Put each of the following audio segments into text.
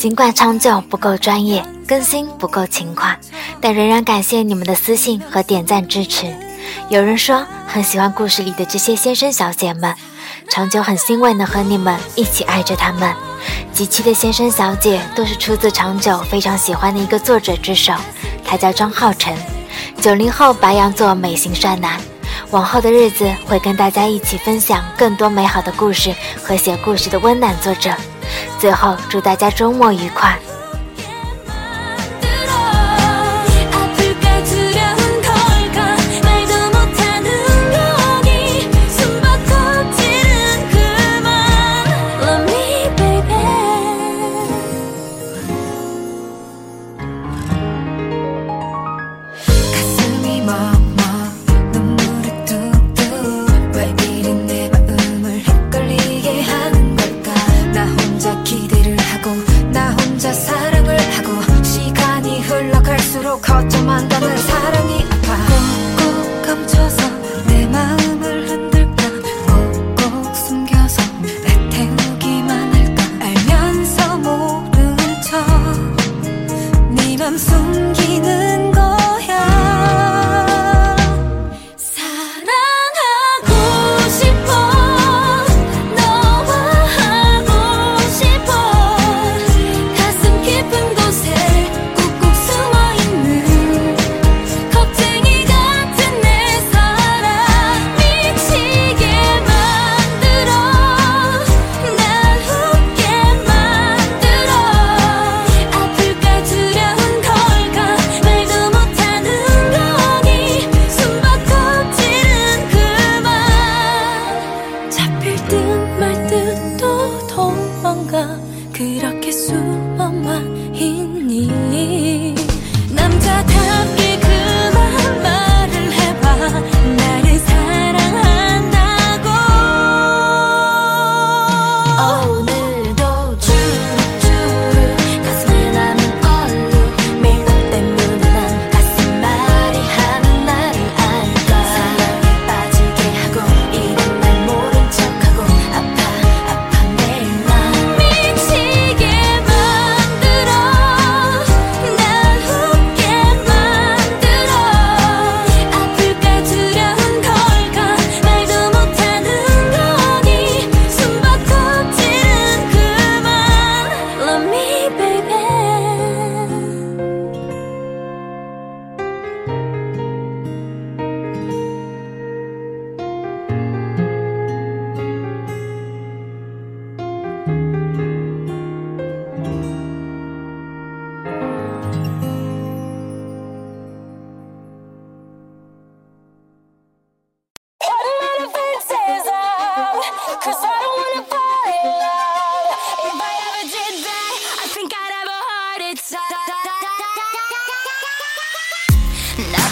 尽管长久不够专业，更新不够勤快，但仍然感谢你们的私信和点赞支持。有人说很喜欢故事里的这些先生小姐们，长久很欣慰能和你们一起爱着他们。几期的先生小姐都是出自长久非常喜欢的一个作者之手，他叫张浩辰，九零后白羊座美型帅男。往后的日子会跟大家一起分享更多美好的故事和写故事的温暖作者。最后，祝大家周末愉快。 갈수록 거점한다는 사랑이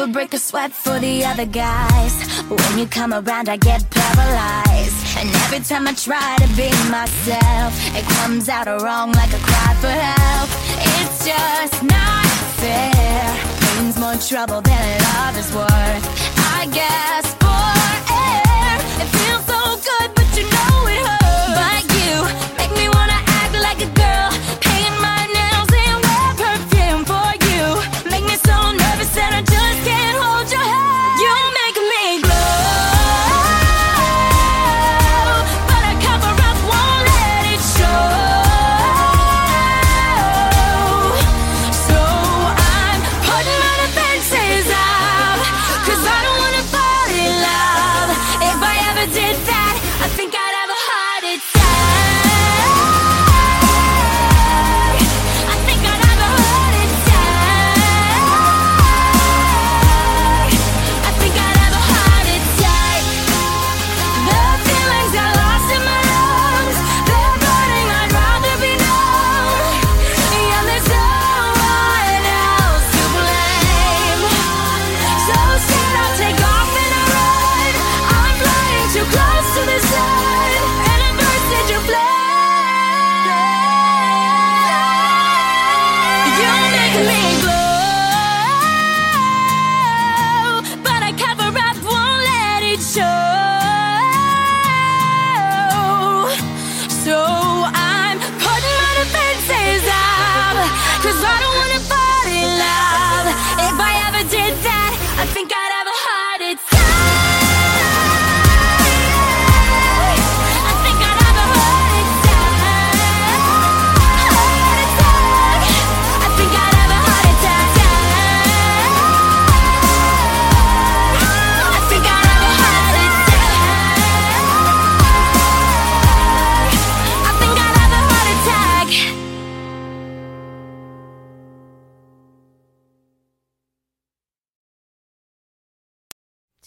Never break a sweat for the other guys. When you come around, I get paralyzed. And every time I try to be myself, it comes out wrong like a cry for help. It's just not fair. Pain's more trouble than love is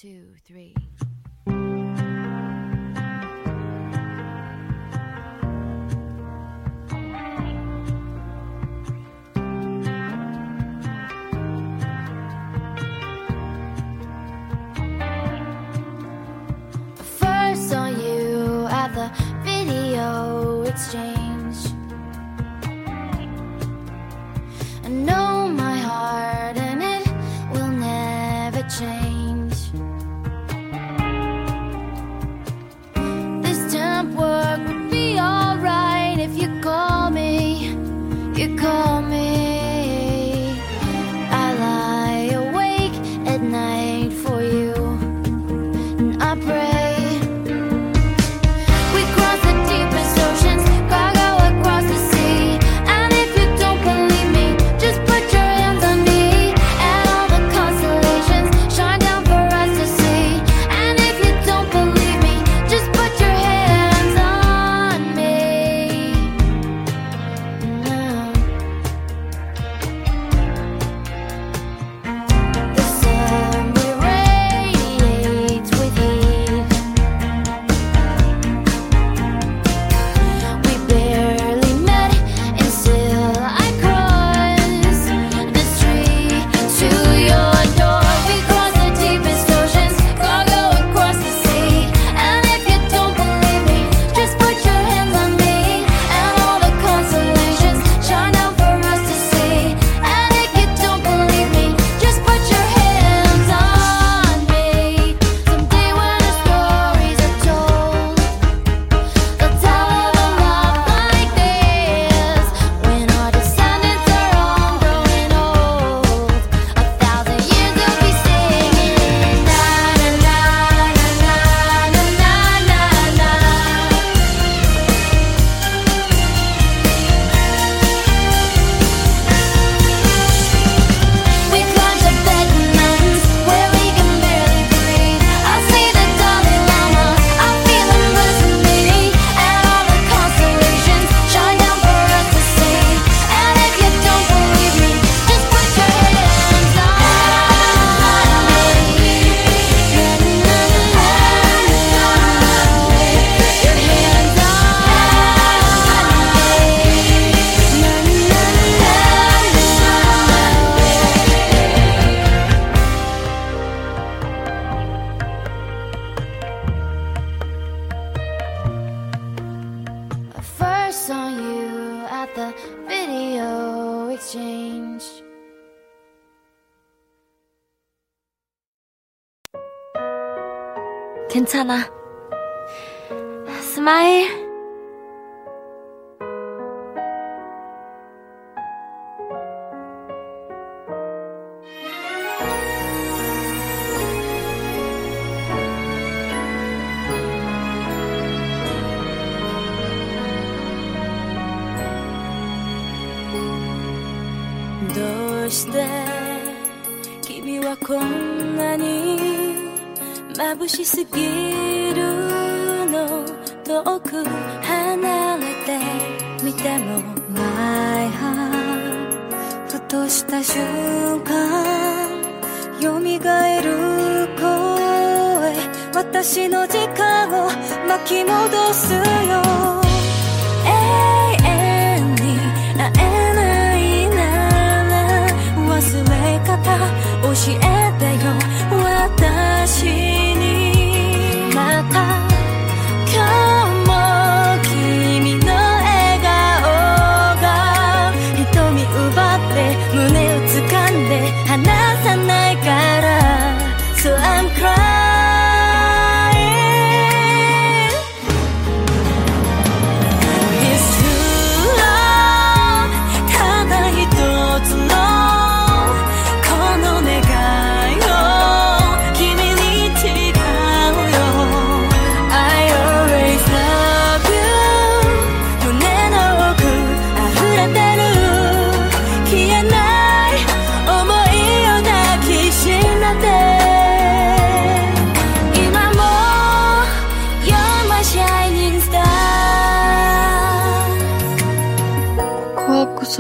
two, three. 괜찮 아. 스마 일. どうして君はこんなに眩しすぎるの遠く離れてみても My heart ふとした瞬間蘇る声。私の時間を巻き戻すよ。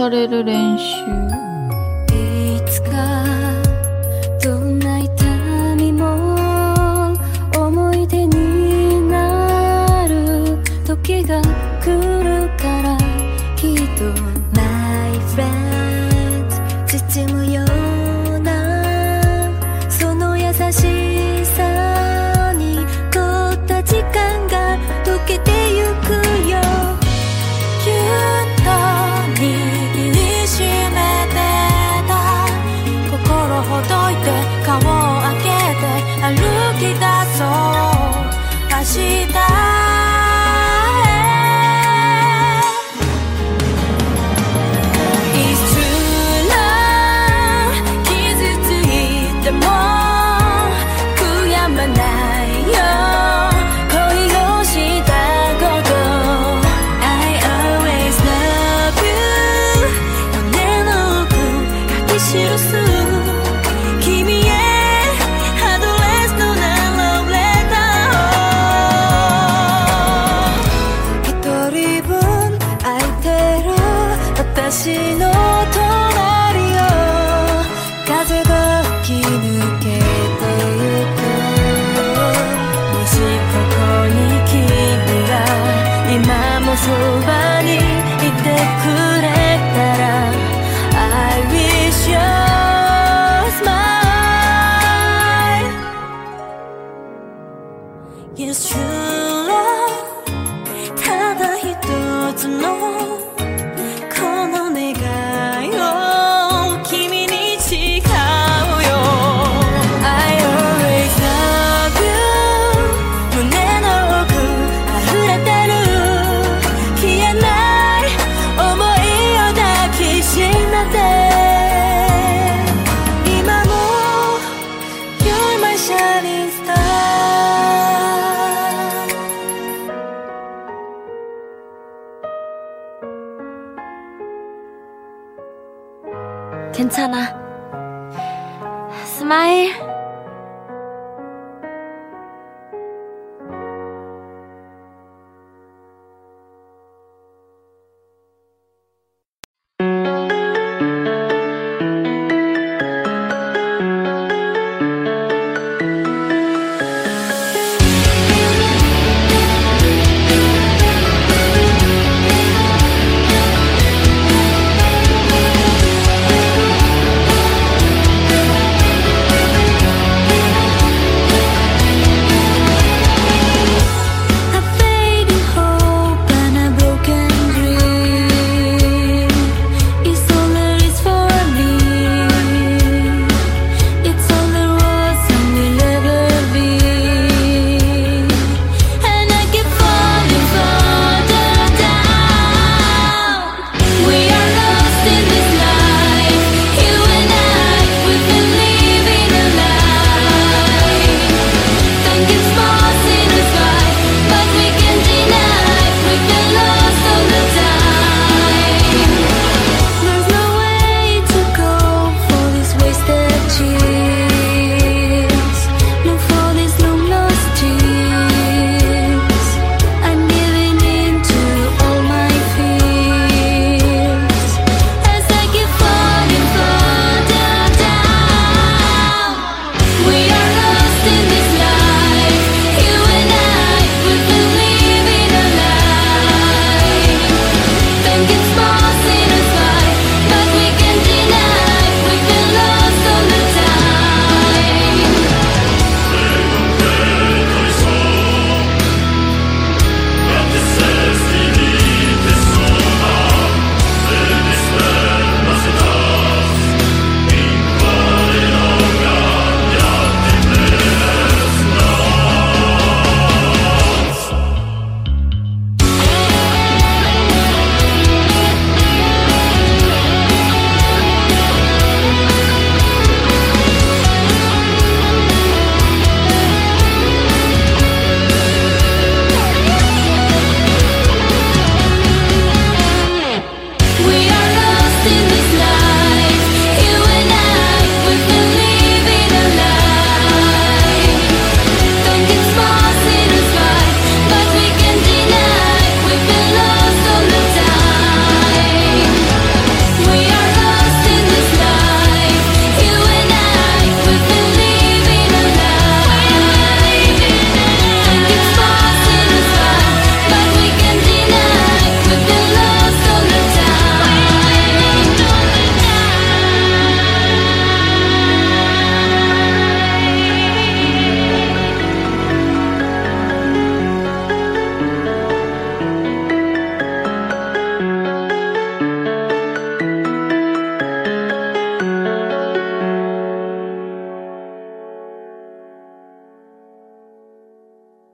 される練習。期待。I.